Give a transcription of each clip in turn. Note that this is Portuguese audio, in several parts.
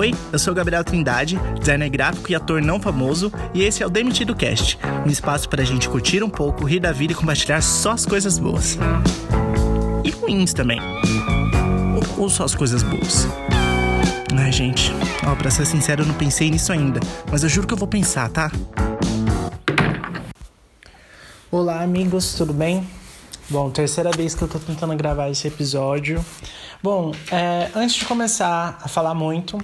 Oi, eu sou Gabriel Trindade, designer gráfico e ator não famoso, e esse é o Demitido Cast, um espaço para a gente curtir um pouco, rir da vida e compartilhar só as coisas boas. E ruins também. Ou, ou só as coisas boas. Ai, gente, ó, pra ser sincero, eu não pensei nisso ainda, mas eu juro que eu vou pensar, tá? Olá, amigos, tudo bem? Bom, terceira vez que eu tô tentando gravar esse episódio. Bom, é, antes de começar a falar muito,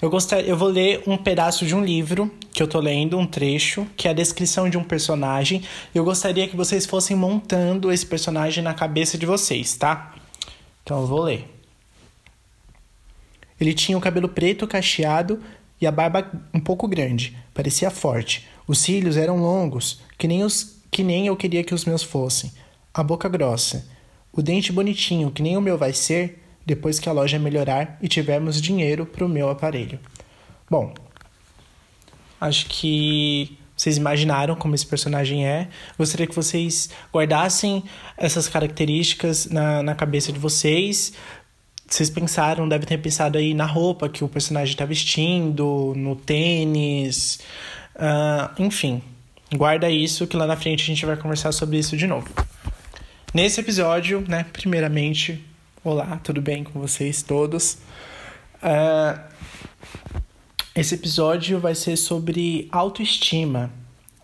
eu gostaria, eu vou ler um pedaço de um livro que eu tô lendo, um trecho, que é a descrição de um personagem. Eu gostaria que vocês fossem montando esse personagem na cabeça de vocês, tá? Então eu vou ler. Ele tinha o cabelo preto cacheado e a barba um pouco grande, parecia forte. Os cílios eram longos, que nem os que nem eu queria que os meus fossem a boca grossa, o dente bonitinho, que nem o meu vai ser, depois que a loja melhorar e tivermos dinheiro para o meu aparelho. Bom, acho que vocês imaginaram como esse personagem é. Gostaria que vocês guardassem essas características na, na cabeça de vocês. Vocês pensaram, devem ter pensado aí na roupa que o personagem está vestindo, no tênis, uh, enfim. Guarda isso que lá na frente a gente vai conversar sobre isso de novo. Nesse episódio, né, primeiramente, olá, tudo bem com vocês todos? Uh, esse episódio vai ser sobre autoestima.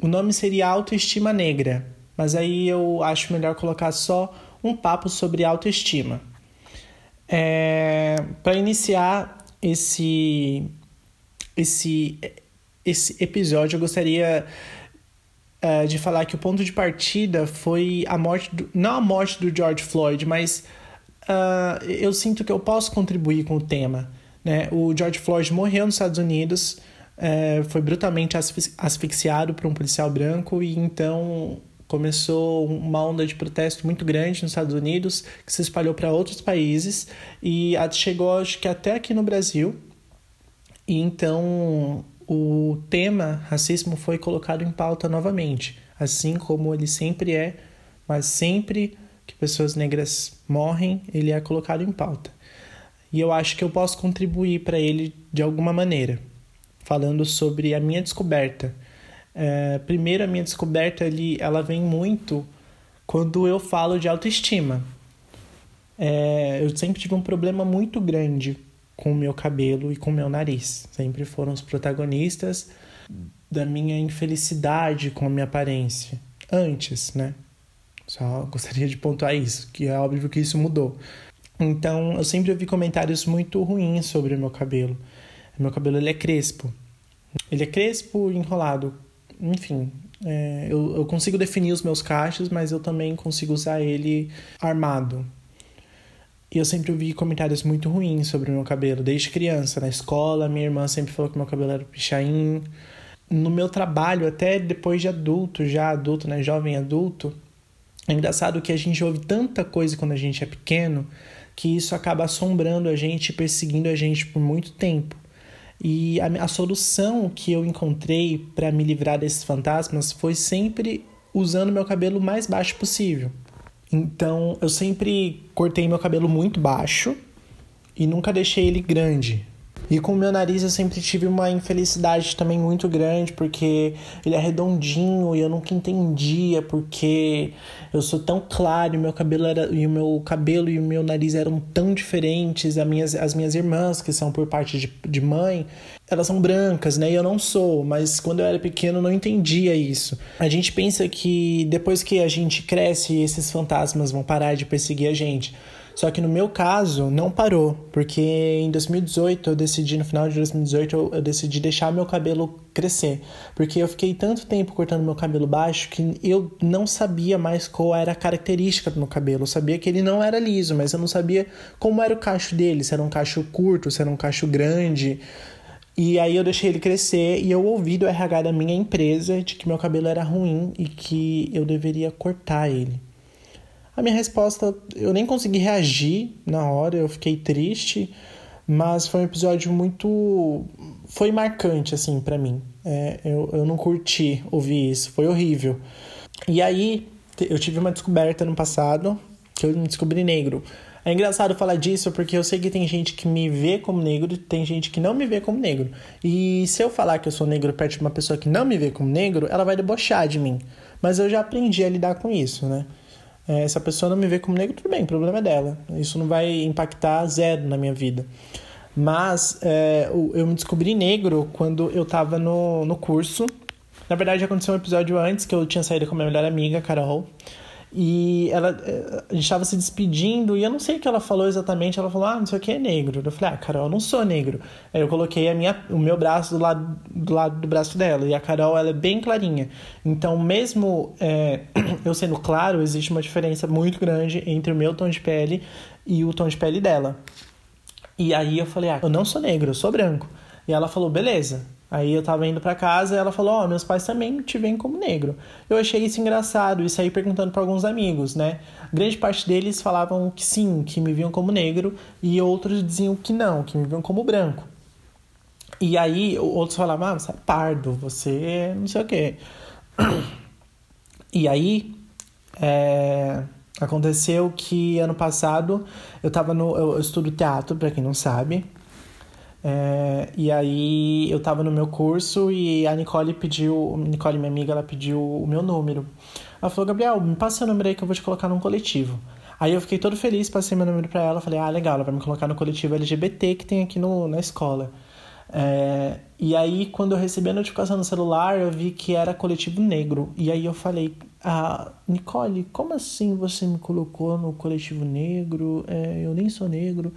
O nome seria Autoestima Negra, mas aí eu acho melhor colocar só um papo sobre autoestima. É, Para iniciar esse, esse, esse episódio, eu gostaria uh, de falar que o ponto de partida foi a morte, do, não a morte do George Floyd, mas uh, eu sinto que eu posso contribuir com o tema. Né? O George Floyd morreu nos Estados Unidos, uh, foi brutalmente asfixiado por um policial branco e então começou uma onda de protesto muito grande nos Estados Unidos que se espalhou para outros países e chegou acho que até aqui no Brasil. E então o tema racismo foi colocado em pauta novamente, assim como ele sempre é, mas sempre que pessoas negras morrem, ele é colocado em pauta. E eu acho que eu posso contribuir para ele de alguma maneira, falando sobre a minha descoberta. É, primeiro, a minha descoberta ali, ela vem muito quando eu falo de autoestima. É, eu sempre tive um problema muito grande com o meu cabelo e com o meu nariz. Sempre foram os protagonistas da minha infelicidade com a minha aparência. Antes, né? Só gostaria de pontuar isso, que é óbvio que isso mudou. Então, eu sempre ouvi comentários muito ruins sobre o meu cabelo. Meu cabelo ele é crespo. Ele é crespo enrolado. Enfim, é, eu, eu consigo definir os meus cachos, mas eu também consigo usar ele armado. E eu sempre ouvi comentários muito ruins sobre o meu cabelo, desde criança. Na escola, minha irmã sempre falou que meu cabelo era pichain. No meu trabalho, até depois de adulto, já adulto, né? Jovem adulto, é engraçado que a gente ouve tanta coisa quando a gente é pequeno que isso acaba assombrando a gente, perseguindo a gente por muito tempo. E a, a solução que eu encontrei para me livrar desses fantasmas foi sempre usando meu cabelo o mais baixo possível. Então eu sempre cortei meu cabelo muito baixo e nunca deixei ele grande. E com o meu nariz eu sempre tive uma infelicidade também muito grande, porque ele é redondinho e eu nunca entendia porque eu sou tão claro, e meu cabelo era e o meu cabelo e o meu nariz eram tão diferentes. As minhas, as minhas irmãs, que são por parte de, de mãe, elas são brancas, né? E eu não sou, mas quando eu era pequeno eu não entendia isso. A gente pensa que depois que a gente cresce, esses fantasmas vão parar de perseguir a gente. Só que no meu caso, não parou, porque em 2018 eu decidi, no final de 2018, eu, eu, decidi deixar meu cabelo crescer. Porque eu fiquei tanto tempo cortando meu cabelo baixo que eu não sabia mais qual era a característica do meu cabelo. Eu sabia que ele não era liso, mas eu não sabia como era o cacho dele, se era um cacho curto, se era um cacho grande. E aí eu deixei ele crescer e eu ouvi do RH da minha empresa de que meu cabelo era ruim e que eu deveria cortar ele. A minha resposta, eu nem consegui reagir na hora, eu fiquei triste, mas foi um episódio muito. Foi marcante, assim, para mim. É, eu, eu não curti ouvir isso, foi horrível. E aí, eu tive uma descoberta no passado, que eu me descobri negro. É engraçado falar disso porque eu sei que tem gente que me vê como negro e tem gente que não me vê como negro. E se eu falar que eu sou negro perto de uma pessoa que não me vê como negro, ela vai debochar de mim. Mas eu já aprendi a lidar com isso, né? É, pessoa não me vê como negro, tudo bem, o problema é dela. Isso não vai impactar zero na minha vida. Mas é, eu me descobri negro quando eu tava no, no curso. Na verdade, aconteceu um episódio antes que eu tinha saído com a minha melhor amiga, Carol. E ela, eh, a gente estava se despedindo e eu não sei o que ela falou exatamente. Ela falou, ah, não sei o que é negro. Eu falei, ah, Carol, eu não sou negro. Aí eu coloquei a minha, o meu braço do lado, do lado do braço dela. E a Carol, ela é bem clarinha. Então, mesmo é, eu sendo claro, existe uma diferença muito grande entre o meu tom de pele e o tom de pele dela. E aí eu falei, ah, eu não sou negro, eu sou branco. E ela falou, beleza. Aí eu tava indo para casa e ela falou: Ó, oh, meus pais também te veem como negro. Eu achei isso engraçado e saí perguntando para alguns amigos, né? Grande parte deles falavam que sim, que me viam como negro, e outros diziam que não, que me viam como branco. E aí outros falavam: Ah, você é pardo, você não sei o quê. E aí é, aconteceu que ano passado eu tava no. Eu, eu estudo teatro, para quem não sabe. É, e aí eu tava no meu curso e a Nicole pediu, Nicole, minha amiga, ela pediu o meu número. Ela falou, Gabriel, me passa seu número aí que eu vou te colocar num coletivo. Aí eu fiquei todo feliz, passei meu número pra ela, falei, ah, legal, ela vai me colocar no coletivo LGBT que tem aqui no, na escola. É, e aí, quando eu recebi a notificação no celular, eu vi que era coletivo negro. E aí eu falei, ah, Nicole, como assim você me colocou no coletivo negro? É, eu nem sou negro.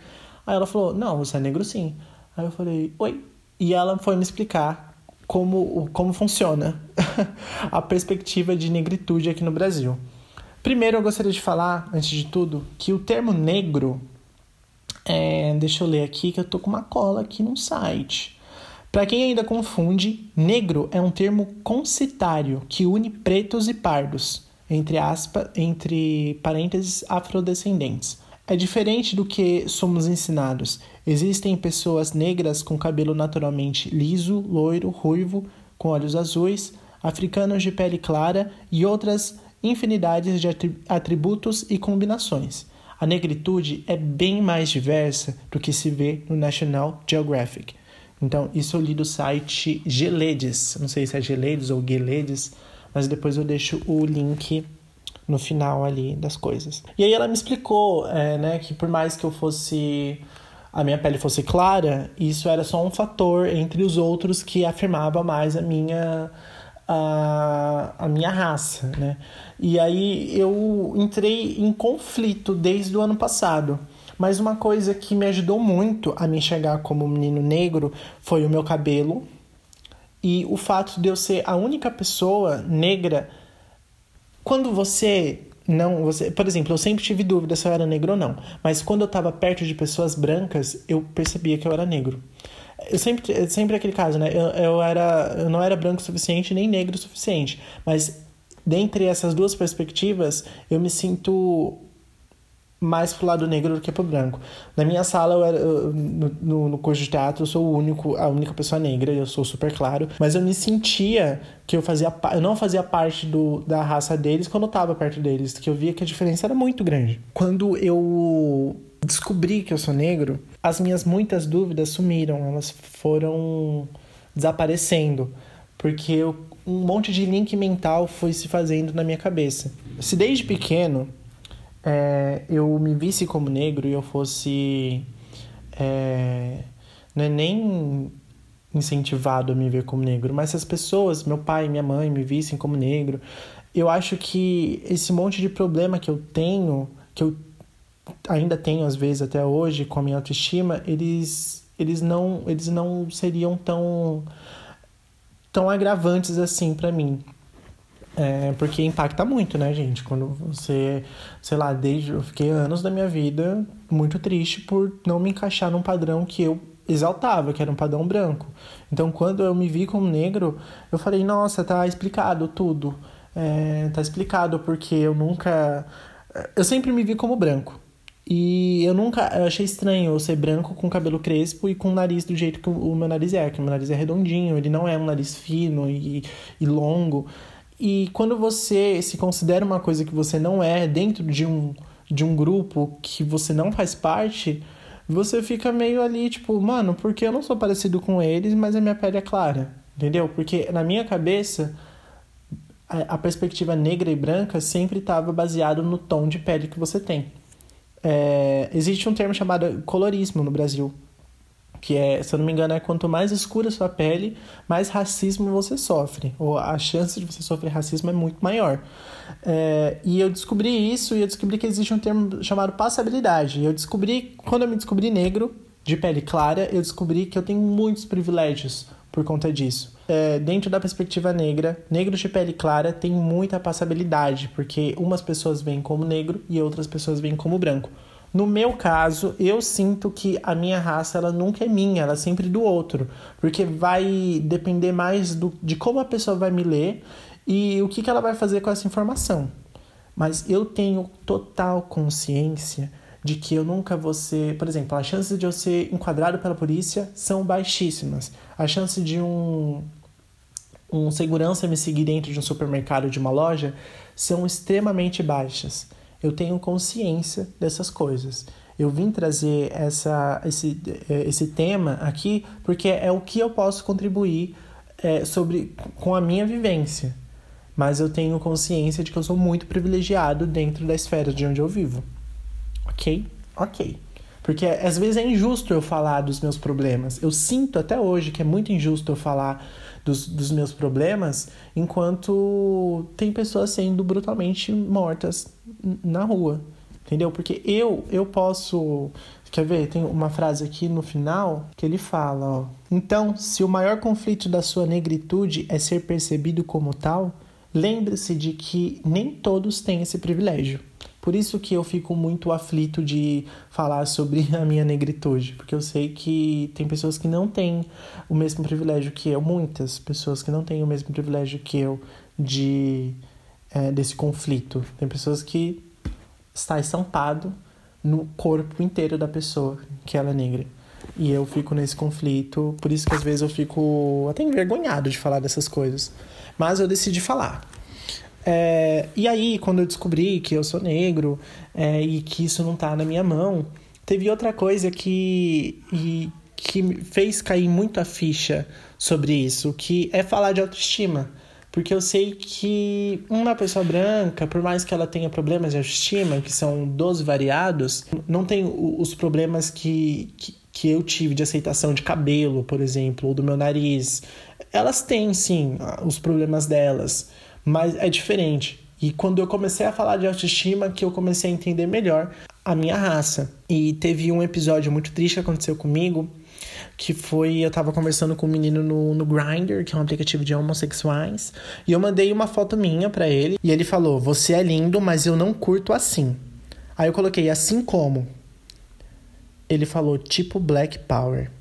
Aí ela falou, não, você é negro sim. Aí eu falei, oi. E ela foi me explicar como, como funciona a perspectiva de negritude aqui no Brasil. Primeiro, eu gostaria de falar, antes de tudo, que o termo negro. É, deixa eu ler aqui, que eu tô com uma cola aqui no site. Para quem ainda confunde, negro é um termo concitário que une pretos e pardos, entre aspas, entre parênteses afrodescendentes. É diferente do que somos ensinados. Existem pessoas negras com cabelo naturalmente liso, loiro, ruivo, com olhos azuis, africanos de pele clara e outras infinidades de atributos e combinações. A negritude é bem mais diversa do que se vê no National Geographic. Então, isso eu li do site Geledes. Não sei se é Geledes ou Geledes, mas depois eu deixo o link no final ali das coisas. E aí ela me explicou, é, né, que por mais que eu fosse a minha pele fosse clara, isso era só um fator entre os outros que afirmava mais a minha a, a minha raça, né? E aí eu entrei em conflito desde o ano passado. Mas uma coisa que me ajudou muito a me enxergar como menino negro foi o meu cabelo e o fato de eu ser a única pessoa negra quando você não, você, por exemplo, eu sempre tive dúvida se eu era negro ou não, mas quando eu estava perto de pessoas brancas, eu percebia que eu era negro. Eu sempre, é sempre aquele caso, né? Eu, eu, era, eu não era branco o suficiente nem negro o suficiente, mas dentre essas duas perspectivas, eu me sinto mais pro lado negro do que pro branco. Na minha sala, eu era, eu, no, no, curso de teatro, eu sou o único, a única pessoa negra, eu sou super claro, mas eu me sentia que eu fazia eu não fazia parte do, da raça deles quando eu tava perto deles, que eu via que a diferença era muito grande. Quando eu descobri que eu sou negro, as minhas muitas dúvidas sumiram, elas foram desaparecendo, porque eu, um monte de link mental foi se fazendo na minha cabeça. Se desde pequeno é, eu me visse como negro e eu fosse é, não é nem incentivado a me ver como negro, mas se as pessoas, meu pai minha mãe, me vissem como negro, eu acho que esse monte de problema que eu tenho, que eu ainda tenho às vezes até hoje com a minha autoestima, eles, eles, não, eles não seriam tão, tão agravantes assim para mim. É, porque impacta muito, né, gente? Quando você, sei lá, desde eu fiquei anos da minha vida muito triste por não me encaixar num padrão que eu exaltava, que era um padrão branco. Então, quando eu me vi como negro, eu falei, nossa, tá explicado tudo. É, tá explicado porque eu nunca. Eu sempre me vi como branco. E eu nunca. Eu achei estranho eu ser branco com cabelo crespo e com o nariz do jeito que o meu nariz é, que o meu nariz é redondinho, ele não é um nariz fino e, e longo. E quando você se considera uma coisa que você não é dentro de um de um grupo que você não faz parte, você fica meio ali, tipo, mano, porque eu não sou parecido com eles, mas a minha pele é clara, entendeu? Porque na minha cabeça, a, a perspectiva negra e branca sempre estava baseado no tom de pele que você tem. É, existe um termo chamado colorismo no Brasil, que é, se eu não me engano, é quanto mais escura sua pele, mais racismo você sofre, ou a chance de você sofrer racismo é muito maior. É, e eu descobri isso e eu descobri que existe um termo chamado passabilidade. Eu descobri, quando eu me descobri negro, de pele clara, eu descobri que eu tenho muitos privilégios por conta disso. É, dentro da perspectiva negra, negros de pele clara tem muita passabilidade, porque umas pessoas veem como negro e outras pessoas veem como branco. No meu caso, eu sinto que a minha raça ela nunca é minha, ela é sempre do outro, porque vai depender mais do, de como a pessoa vai me ler e o que, que ela vai fazer com essa informação. Mas eu tenho total consciência de que eu nunca vou ser, por exemplo, as chances de eu ser enquadrado pela polícia são baixíssimas. A chance de um um segurança me seguir dentro de um supermercado de uma loja são extremamente baixas eu tenho consciência dessas coisas. Eu vim trazer essa, esse, esse tema aqui porque é o que eu posso contribuir é, sobre, com a minha vivência. Mas eu tenho consciência de que eu sou muito privilegiado dentro da esfera de onde eu vivo. Ok? Ok. Porque às vezes é injusto eu falar dos meus problemas. Eu sinto até hoje que é muito injusto eu falar dos, dos meus problemas enquanto tem pessoas sendo brutalmente mortas na rua. Entendeu? Porque eu, eu posso. Quer ver? Tem uma frase aqui no final que ele fala: ó. Então, se o maior conflito da sua negritude é ser percebido como tal, lembre-se de que nem todos têm esse privilégio. Por isso que eu fico muito aflito de falar sobre a minha negritude, porque eu sei que tem pessoas que não têm o mesmo privilégio que eu, muitas pessoas que não têm o mesmo privilégio que eu de é, desse conflito. Tem pessoas que está estampado no corpo inteiro da pessoa que ela é negra. E eu fico nesse conflito, por isso que às vezes eu fico até envergonhado de falar dessas coisas. Mas eu decidi falar. É, e aí, quando eu descobri que eu sou negro é, e que isso não tá na minha mão, teve outra coisa que, e, que fez cair muito a ficha sobre isso, que é falar de autoestima. Porque eu sei que uma pessoa branca, por mais que ela tenha problemas de autoestima, que são 12 variados, não tem os problemas que, que, que eu tive de aceitação de cabelo, por exemplo, ou do meu nariz. Elas têm, sim, os problemas delas mas é diferente. E quando eu comecei a falar de autoestima, que eu comecei a entender melhor a minha raça. E teve um episódio muito triste que aconteceu comigo, que foi eu tava conversando com um menino no, no Grindr, que é um aplicativo de homossexuais, e eu mandei uma foto minha para ele, e ele falou: "Você é lindo, mas eu não curto assim". Aí eu coloquei assim como. Ele falou tipo Black Power.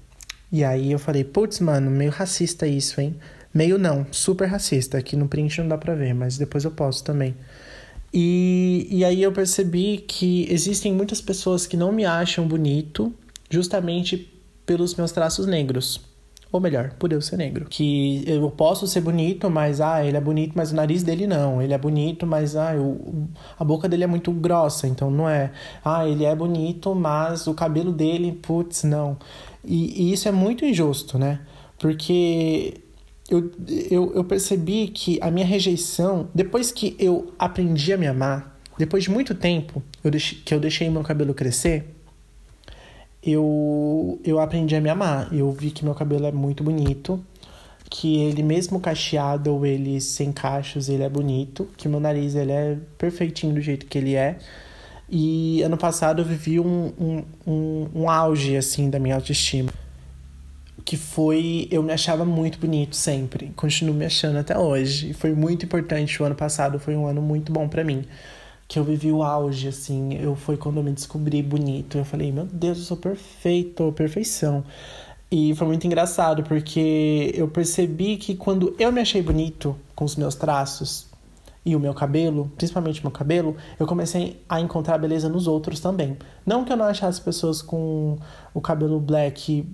E aí eu falei: "Putz, mano, meio racista isso, hein?" Meio não, super racista. Aqui no print não dá pra ver, mas depois eu posto também. E, e aí eu percebi que existem muitas pessoas que não me acham bonito justamente pelos meus traços negros. Ou melhor, por eu ser negro. Que eu posso ser bonito, mas ah, ele é bonito, mas o nariz dele não. Ele é bonito, mas ah, eu, a boca dele é muito grossa, então não é. Ah, ele é bonito, mas o cabelo dele, putz, não. E, e isso é muito injusto, né? Porque eu, eu, eu percebi que a minha rejeição, depois que eu aprendi a me amar, depois de muito tempo eu deixei, que eu deixei meu cabelo crescer, eu, eu aprendi a me amar. Eu vi que meu cabelo é muito bonito, que ele mesmo cacheado ou ele sem cachos, ele é bonito, que meu nariz ele é perfeitinho do jeito que ele é. E ano passado eu vivi um, um, um, um auge, assim, da minha autoestima que foi eu me achava muito bonito sempre, continuo me achando até hoje. E foi muito importante o ano passado, foi um ano muito bom para mim, que eu vivi o auge assim, eu foi quando eu me descobri bonito. Eu falei, meu Deus, eu sou perfeito, perfeição. E foi muito engraçado porque eu percebi que quando eu me achei bonito com os meus traços e o meu cabelo, principalmente meu cabelo, eu comecei a encontrar beleza nos outros também. Não que eu não achasse pessoas com o cabelo black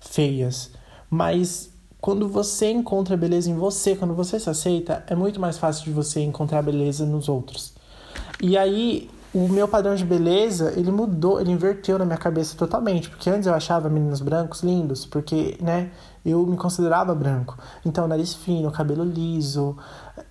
feias. Mas quando você encontra beleza em você, quando você se aceita, é muito mais fácil de você encontrar beleza nos outros. E aí o meu padrão de beleza, ele mudou, ele inverteu na minha cabeça totalmente. Porque antes eu achava meninos brancos lindos, porque, né, eu me considerava branco. Então, nariz fino, cabelo liso.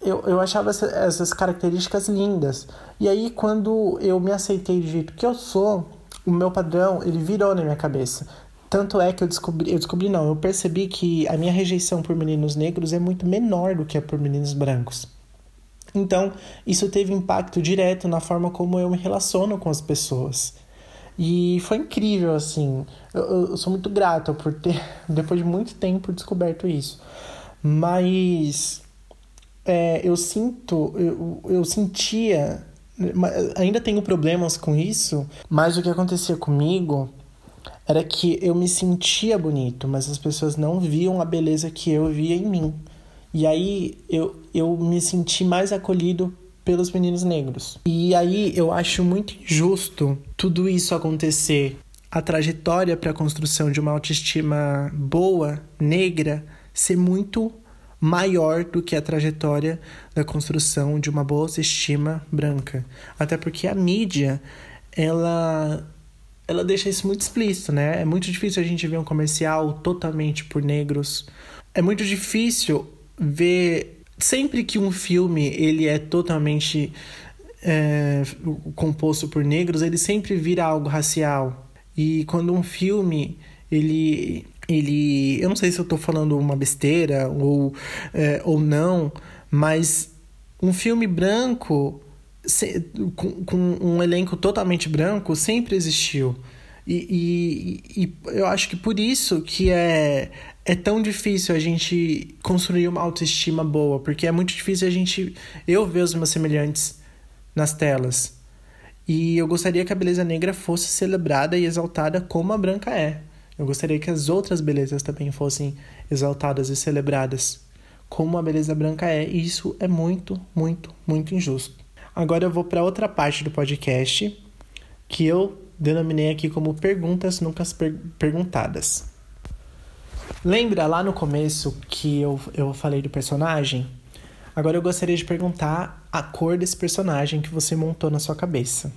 Eu, eu achava essa, essas características lindas. E aí, quando eu me aceitei do jeito que eu sou, o meu padrão, ele virou na minha cabeça. Tanto é que eu descobri, eu descobri não, eu percebi que a minha rejeição por meninos negros é muito menor do que a por meninos brancos. Então, isso teve impacto direto na forma como eu me relaciono com as pessoas. E foi incrível, assim. Eu, eu sou muito grato por ter, depois de muito tempo, descoberto isso. Mas é, eu sinto, eu, eu sentia. Ainda tenho problemas com isso, mas o que acontecia comigo era que eu me sentia bonito, mas as pessoas não viam a beleza que eu via em mim. E aí eu, eu me senti mais acolhido pelos meninos negros. E aí eu acho muito injusto tudo isso acontecer. A trajetória para a construção de uma autoestima boa, negra, ser muito maior do que a trajetória da construção de uma boa autoestima branca. Até porque a mídia, ela ela deixa isso muito explícito, né? É muito difícil a gente ver um comercial totalmente por negros. É muito difícil ver sempre que um filme ele é totalmente é, composto por negros, ele sempre vira algo racial. E quando um filme ele ele eu não sei se eu estou falando uma besteira ou é, ou não, mas um filme branco se, com, com, um elenco totalmente branco sempre existiu. E, e, e, eu acho que por isso que é, é tão difícil a gente construir uma autoestima boa, porque é muito difícil a gente eu ver os meus semelhantes nas telas. E eu gostaria que a beleza negra fosse celebrada e exaltada como a branca é. Eu gostaria que as outras belezas também fossem exaltadas e celebradas como a beleza branca é, e isso é muito, muito, muito injusto. Agora eu vou para outra parte do podcast que eu denominei aqui como perguntas nunca per perguntadas. Lembra lá no começo que eu, eu falei do personagem? Agora eu gostaria de perguntar a cor desse personagem que você montou na sua cabeça.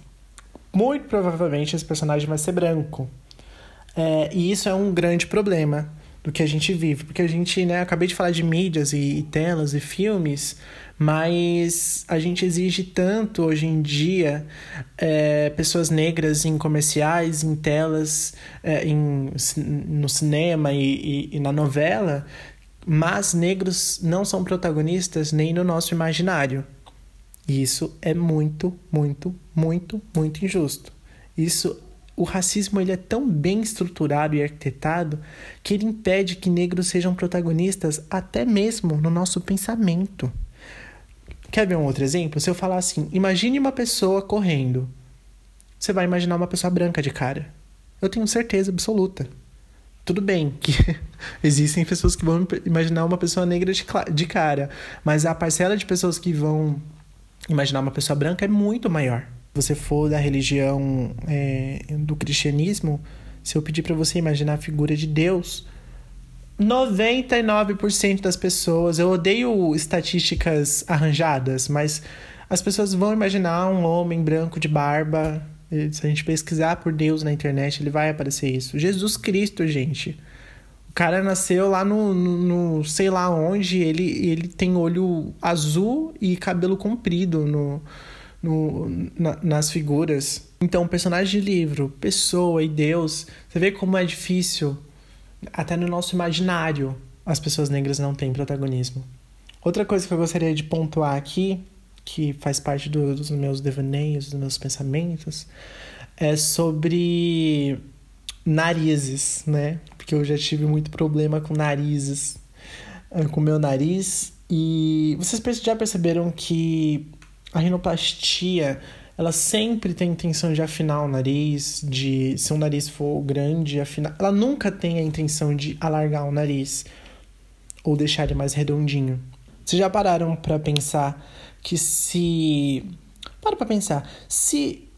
Muito provavelmente esse personagem vai ser branco. É, e isso é um grande problema do que a gente vive, porque a gente, né, acabei de falar de mídias e, e telas e filmes, mas a gente exige tanto hoje em dia é, pessoas negras em comerciais, em telas, é, em, no cinema e, e, e na novela, mas negros não são protagonistas nem no nosso imaginário. E isso é muito, muito, muito, muito injusto. Isso o racismo ele é tão bem estruturado e arquitetado que ele impede que negros sejam protagonistas até mesmo no nosso pensamento. Quer ver um outro exemplo? Se eu falar assim, imagine uma pessoa correndo. Você vai imaginar uma pessoa branca de cara. Eu tenho certeza absoluta. Tudo bem que existem pessoas que vão imaginar uma pessoa negra de cara, mas a parcela de pessoas que vão imaginar uma pessoa branca é muito maior. Se você for da religião é, do cristianismo, se eu pedir para você imaginar a figura de Deus, 99% das pessoas, eu odeio estatísticas arranjadas, mas as pessoas vão imaginar um homem branco de barba. Se a gente pesquisar por Deus na internet, ele vai aparecer isso. Jesus Cristo, gente. O cara nasceu lá no, no, no sei lá onde, ele, ele tem olho azul e cabelo comprido no, no, na, nas figuras. Então, personagem de livro, pessoa e Deus, você vê como é difícil até no nosso imaginário, as pessoas negras não têm protagonismo. Outra coisa que eu gostaria de pontuar aqui, que faz parte do, dos meus devaneios, dos meus pensamentos, é sobre narizes, né? Porque eu já tive muito problema com narizes, eh, com meu nariz. E vocês já perceberam que a rinoplastia ela sempre tem a intenção de afinar o nariz, de se o nariz for grande, afinar. Ela nunca tem a intenção de alargar o nariz ou deixar ele mais redondinho. Vocês já pararam para pensar que se para para pensar, se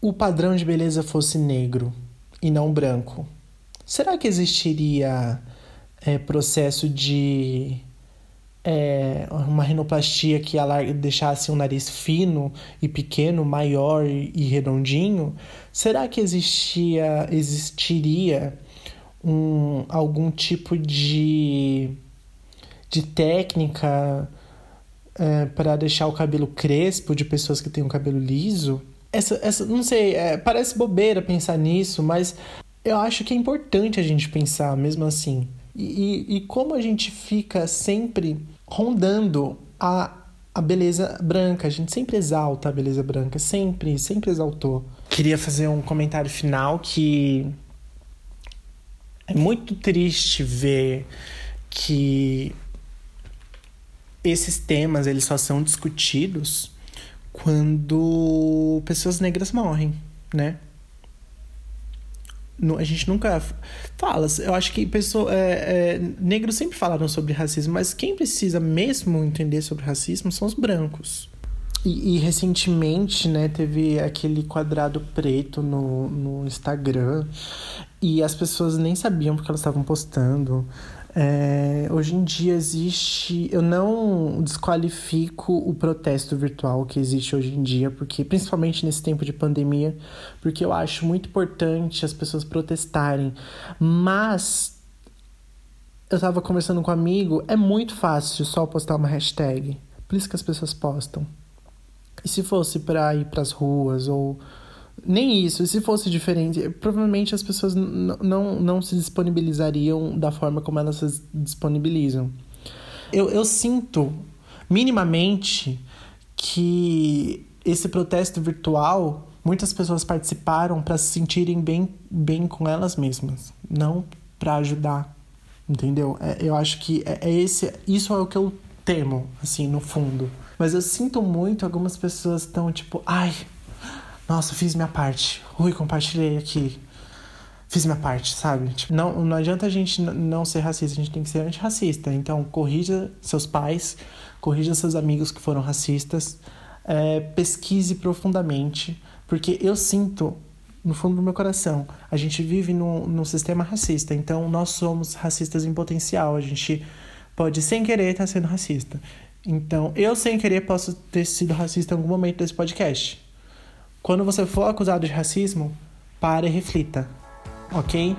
o padrão de beleza fosse negro e não branco, será que existiria é, processo de é, uma rinoplastia que deixasse um nariz fino e pequeno, maior e redondinho, será que existia, existiria um, algum tipo de, de técnica é, para deixar o cabelo crespo de pessoas que têm um cabelo liso? Essa, essa não sei, é, parece bobeira pensar nisso, mas eu acho que é importante a gente pensar mesmo assim. E, e, e como a gente fica sempre rondando a, a beleza branca, a gente sempre exalta a beleza branca, sempre, sempre exaltou. Queria fazer um comentário final que é muito triste ver que esses temas eles só são discutidos quando pessoas negras morrem, né? A gente nunca fala. Eu acho que pessoa, é, é, negros sempre falaram sobre racismo, mas quem precisa mesmo entender sobre racismo são os brancos. E, e recentemente, né, teve aquele quadrado preto no, no Instagram e as pessoas nem sabiam porque elas estavam postando. É, hoje em dia existe. Eu não desqualifico o protesto virtual que existe hoje em dia, porque principalmente nesse tempo de pandemia, porque eu acho muito importante as pessoas protestarem. Mas eu tava conversando com um amigo, é muito fácil só postar uma hashtag. Por isso que as pessoas postam. E se fosse para ir para as ruas ou nem isso. Se fosse diferente, provavelmente as pessoas não, não se disponibilizariam da forma como elas se disponibilizam. Eu, eu sinto, minimamente, que esse protesto virtual, muitas pessoas participaram para se sentirem bem, bem com elas mesmas, não para ajudar. Entendeu? É, eu acho que é, é esse, isso é o que eu temo, assim, no fundo. Mas eu sinto muito algumas pessoas estão tipo, ai, nossa, fiz minha parte. Ui, compartilhei aqui. Fiz minha parte, sabe? Tipo, não, não adianta a gente não ser racista, a gente tem que ser antirracista. Então, corrija seus pais, corrija seus amigos que foram racistas, é, pesquise profundamente, porque eu sinto no fundo do meu coração. A gente vive num, num sistema racista, então nós somos racistas em potencial. A gente pode, sem querer, estar tá sendo racista. Então, eu, sem querer, posso ter sido racista em algum momento desse podcast. Quando você for acusado de racismo, pare e reflita. Ok?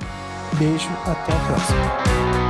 Beijo, até a próxima.